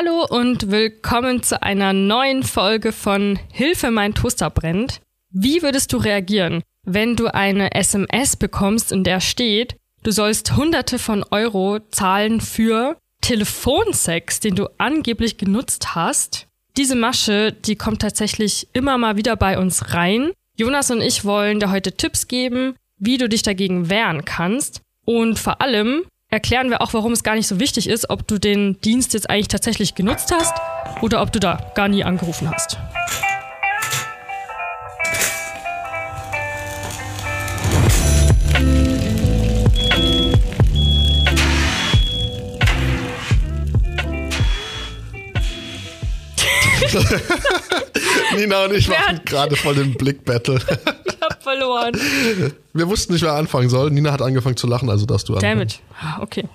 Hallo und willkommen zu einer neuen Folge von Hilfe, mein Toaster brennt. Wie würdest du reagieren, wenn du eine SMS bekommst, in der steht, du sollst Hunderte von Euro zahlen für Telefonsex, den du angeblich genutzt hast? Diese Masche, die kommt tatsächlich immer mal wieder bei uns rein. Jonas und ich wollen dir heute Tipps geben, wie du dich dagegen wehren kannst. Und vor allem, erklären wir auch, warum es gar nicht so wichtig ist, ob du den Dienst jetzt eigentlich tatsächlich genutzt hast oder ob du da gar nie angerufen hast. Nina und ich machen gerade voll den Blick-Battle. verloren. Wir wussten nicht, wer anfangen soll. Nina hat angefangen zu lachen, also darfst du anfangen. Damn it. Okay.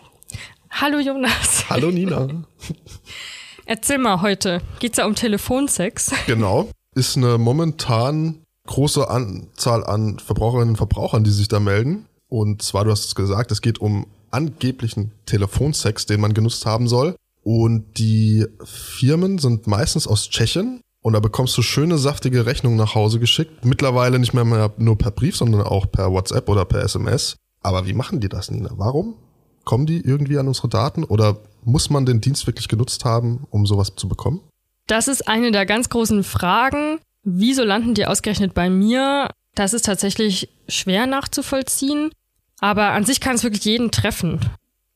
Hallo Jonas. Hallo Nina. Erzähl mal heute. Geht's ja um Telefonsex? Genau. Ist eine momentan große Anzahl an Verbraucherinnen und Verbrauchern, die sich da melden. Und zwar, du hast es gesagt, es geht um angeblichen Telefonsex, den man genutzt haben soll. Und die Firmen sind meistens aus Tschechien. Und da bekommst du schöne, saftige Rechnungen nach Hause geschickt. Mittlerweile nicht mehr, nur per Brief, sondern auch per WhatsApp oder per SMS. Aber wie machen die das, Nina? Warum? Kommen die irgendwie an unsere Daten? Oder muss man den Dienst wirklich genutzt haben, um sowas zu bekommen? Das ist eine der ganz großen Fragen. Wieso landen die ausgerechnet bei mir? Das ist tatsächlich schwer nachzuvollziehen. Aber an sich kann es wirklich jeden treffen.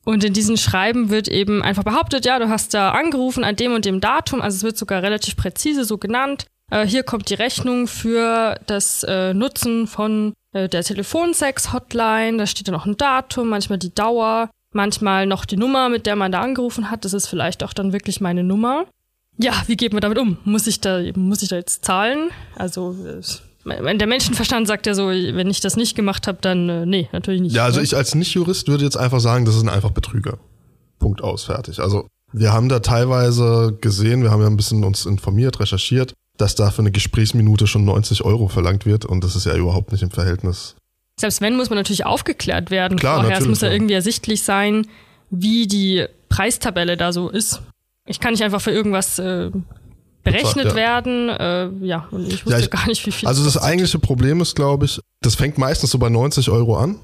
Und in diesen Schreiben wird eben einfach behauptet, ja, du hast da angerufen an dem und dem Datum, also es wird sogar relativ präzise so genannt. Äh, hier kommt die Rechnung für das äh, Nutzen von äh, der Telefonsex-Hotline, da steht dann auch ein Datum, manchmal die Dauer, manchmal noch die Nummer, mit der man da angerufen hat. Das ist vielleicht auch dann wirklich meine Nummer. Ja, wie geht man damit um? Muss ich da, muss ich da jetzt zahlen? Also der Menschenverstand sagt ja so, wenn ich das nicht gemacht habe, dann äh, nee, natürlich nicht. Ja, also ne? ich als Nicht-Jurist würde jetzt einfach sagen, das sind einfach Betrüger. Punkt aus, fertig. Also wir haben da teilweise gesehen, wir haben ja ein bisschen uns informiert, recherchiert, dass da für eine Gesprächsminute schon 90 Euro verlangt wird und das ist ja überhaupt nicht im Verhältnis. Selbst wenn, muss man natürlich aufgeklärt werden Klar, vorher. Es muss ja ja. irgendwie ersichtlich sein, wie die Preistabelle da so ist. Ich kann nicht einfach für irgendwas äh, berechnet ja. werden. Äh, ja, und ich wusste Ja, ich- gar nicht, wie viel. Also das kostet. eigentliche Problem ist, glaube ich, das fängt meistens so bei 90 Euro an,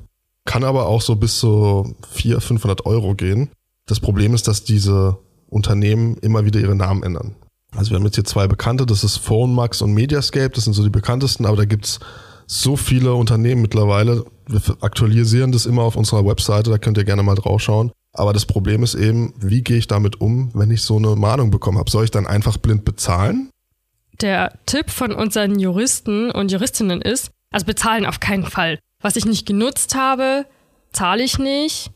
kann aber auch so bis zu 400, 500 Euro gehen. Das Problem ist, dass diese Unternehmen immer wieder ihre Namen ändern. Also wir haben jetzt hier zwei bekannte, das ist PhoneMax und Mediascape, das sind so die bekanntesten, aber da gibt's so viele Unternehmen mittlerweile. Wir aktualisieren das immer auf unserer Webseite, da könnt ihr gerne mal drauf schauen. Aber das Problem ist eben, wie gehe ich damit um, wenn ich so eine Mahnung bekommen habe? Soll ich dann einfach blind bezahlen? Der Tipp von unseren Juristen und Juristinnen ist, also bezahlen auf keinen Fall. Was ich nicht genutzt habe, zahle ich nicht.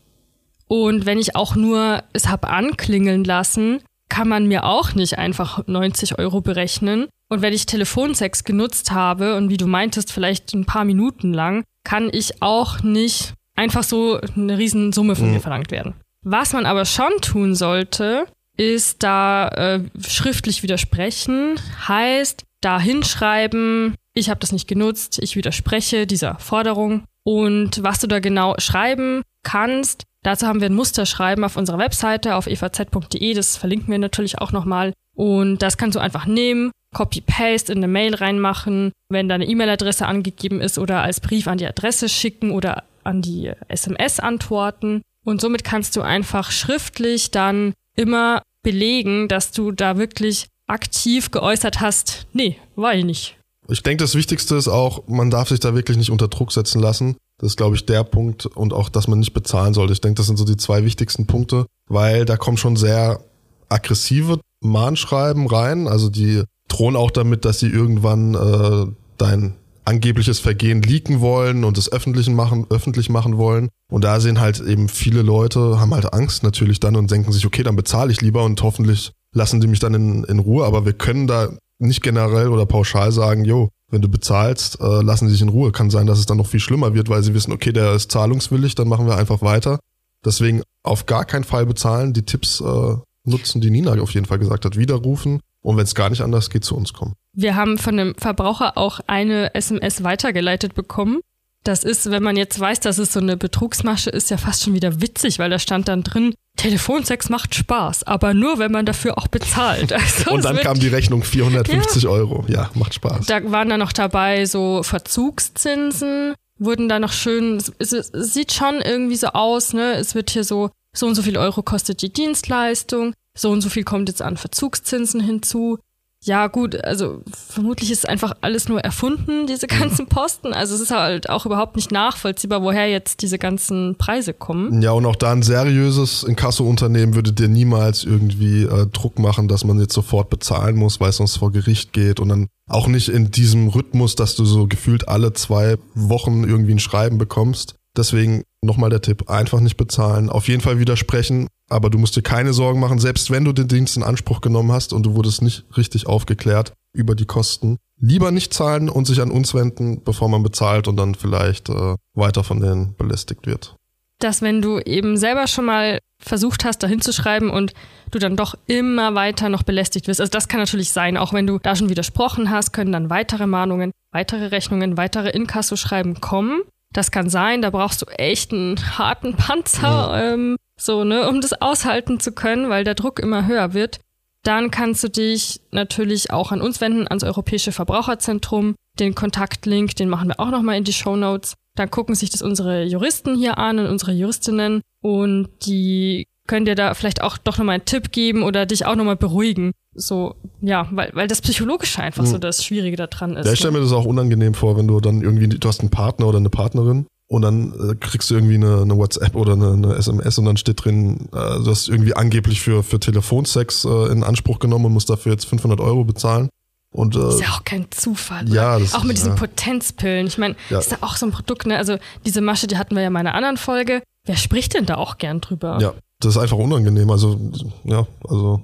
Und wenn ich auch nur es habe anklingeln lassen, kann man mir auch nicht einfach 90 Euro berechnen. Und wenn ich Telefonsex genutzt habe und wie du meintest, vielleicht ein paar Minuten lang, kann ich auch nicht einfach so eine riesen Summe von Mhm. mir verlangt werden. Was man aber schon tun sollte, ist da äh, schriftlich widersprechen, heißt da hinschreiben, ich habe das nicht genutzt, ich widerspreche dieser Forderung. Und was du da genau schreiben kannst, dazu haben wir ein Musterschreiben auf unserer Webseite auf evz.de, das verlinken wir natürlich auch nochmal. Und das kannst du einfach nehmen, Copy-Paste in eine Mail reinmachen, wenn deine E-Mail-Adresse angegeben ist oder als Brief an die Adresse schicken oder an die SMS antworten. Und somit kannst du einfach schriftlich dann immer belegen, dass du da wirklich aktiv geäußert hast, nee, war ich nicht. Ich denke, das Wichtigste ist auch, man darf sich da wirklich nicht unter Druck setzen lassen. Das ist, glaube ich, der Punkt und auch, dass man nicht bezahlen sollte. Ich denke, das sind so die zwei wichtigsten Punkte, weil da kommen schon sehr aggressive Mahnschreiben rein. Also die drohen auch damit, dass sie irgendwann äh, dein angebliches Vergehen leaken wollen und es öffentlich machen, öffentlich machen wollen. Und da sehen halt eben viele Leute, haben halt Angst natürlich dann und denken sich, okay, dann bezahle ich lieber und hoffentlich lassen die mich dann in, in Ruhe. Aber wir können da nicht generell oder pauschal sagen, jo, wenn du bezahlst, äh, lassen sie dich in Ruhe. Kann sein, dass es dann noch viel schlimmer wird, weil sie wissen, okay, der ist zahlungswillig, dann machen wir einfach weiter. Deswegen auf gar keinen Fall bezahlen, die Tipps äh, nutzen, die Nina auf jeden Fall gesagt hat, widerrufen und wenn es gar nicht anders geht, zu uns kommen. Wir haben von einem Verbraucher auch eine SMS weitergeleitet bekommen. Das ist, wenn man jetzt weiß, dass es so eine Betrugsmasche ist, ja fast schon wieder witzig, weil da stand dann drin, Telefonsex macht Spaß, aber nur, wenn man dafür auch bezahlt. Also und dann kam die Rechnung 450 ja. Euro. Ja, macht Spaß. Da waren dann noch dabei so Verzugszinsen, wurden da noch schön, es, es sieht schon irgendwie so aus, ne? Es wird hier so, so und so viel Euro kostet die Dienstleistung, so und so viel kommt jetzt an Verzugszinsen hinzu. Ja, gut, also vermutlich ist einfach alles nur erfunden, diese mhm. ganzen Posten. Also es ist halt auch überhaupt nicht nachvollziehbar, woher jetzt diese ganzen Preise kommen. Ja, und auch da ein seriöses Inkasso-Unternehmen würde dir niemals irgendwie äh, Druck machen, dass man jetzt sofort bezahlen muss, weil es sonst vor Gericht geht. Und dann auch nicht in diesem Rhythmus, dass du so gefühlt alle zwei Wochen irgendwie ein Schreiben bekommst. Deswegen nochmal der Tipp, einfach nicht bezahlen, auf jeden Fall widersprechen, aber du musst dir keine Sorgen machen, selbst wenn du den Dienst in Anspruch genommen hast und du wurdest nicht richtig aufgeklärt über die Kosten. Lieber nicht zahlen und sich an uns wenden, bevor man bezahlt und dann vielleicht äh, weiter von denen belästigt wird. Dass wenn du eben selber schon mal versucht hast, da hinzuschreiben und du dann doch immer weiter noch belästigt wirst. Also das kann natürlich sein, auch wenn du da schon widersprochen hast, können dann weitere Mahnungen, weitere Rechnungen, weitere Inkassoschreiben kommen. Das kann sein, da brauchst du echt einen harten Panzer, ja. ähm, so, ne, um das aushalten zu können, weil der Druck immer höher wird. Dann kannst du dich natürlich auch an uns wenden, ans Europäische Verbraucherzentrum. Den Kontaktlink, den machen wir auch nochmal in die Show Notes. Dann gucken sich das unsere Juristen hier an und unsere Juristinnen und die können dir da vielleicht auch doch nochmal einen Tipp geben oder dich auch nochmal beruhigen. So, ja, weil, weil das Psychologische einfach mhm. so hm. das Schwierige daran ist. Ja, ich stelle mir das auch unangenehm vor, wenn du dann irgendwie, du hast einen Partner oder eine Partnerin und dann äh, kriegst du irgendwie eine, eine WhatsApp oder eine, eine, SMS und dann steht drin, äh, du hast irgendwie angeblich für, für Telefonsex äh, in Anspruch genommen und musst dafür jetzt 500 Euro bezahlen. Und, äh, ist ja auch kein Zufall. Ja, das auch mit diesen ja. Potenzpillen. Ich meine, ja. ist da auch so ein Produkt, ne? Also diese Masche, die hatten wir ja in meiner anderen Folge. Wer spricht denn da auch gern drüber? Ja, das ist einfach unangenehm. Also, ja, also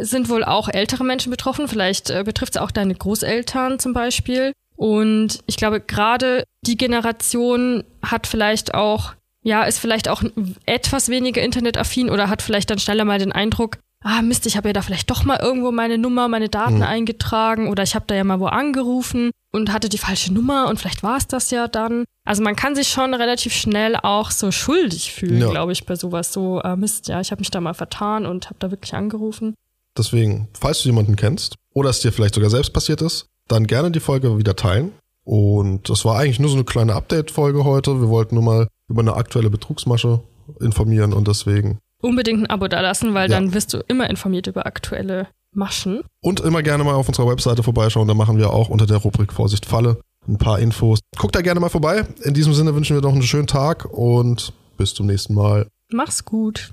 sind wohl auch ältere Menschen betroffen. Vielleicht äh, betrifft es auch deine Großeltern zum Beispiel. Und ich glaube, gerade die Generation hat vielleicht auch, ja, ist vielleicht auch etwas weniger internetaffin oder hat vielleicht dann schneller mal den Eindruck, ah Mist, ich habe ja da vielleicht doch mal irgendwo meine Nummer, meine Daten mhm. eingetragen oder ich habe da ja mal wo angerufen und hatte die falsche Nummer und vielleicht war es das ja dann. Also man kann sich schon relativ schnell auch so schuldig fühlen, ja. glaube ich, bei sowas. So, ah Mist, ja, ich habe mich da mal vertan und habe da wirklich angerufen. Deswegen, falls du jemanden kennst oder es dir vielleicht sogar selbst passiert ist, dann gerne die Folge wieder teilen. Und das war eigentlich nur so eine kleine Update-Folge heute. Wir wollten nur mal über eine aktuelle Betrugsmasche informieren und deswegen. Unbedingt ein Abo da lassen, weil ja. dann wirst du immer informiert über aktuelle Maschen. Und immer gerne mal auf unserer Webseite vorbeischauen. Da machen wir auch unter der Rubrik Vorsicht Falle ein paar Infos. Guckt da gerne mal vorbei. In diesem Sinne wünschen wir noch einen schönen Tag und bis zum nächsten Mal. Mach's gut.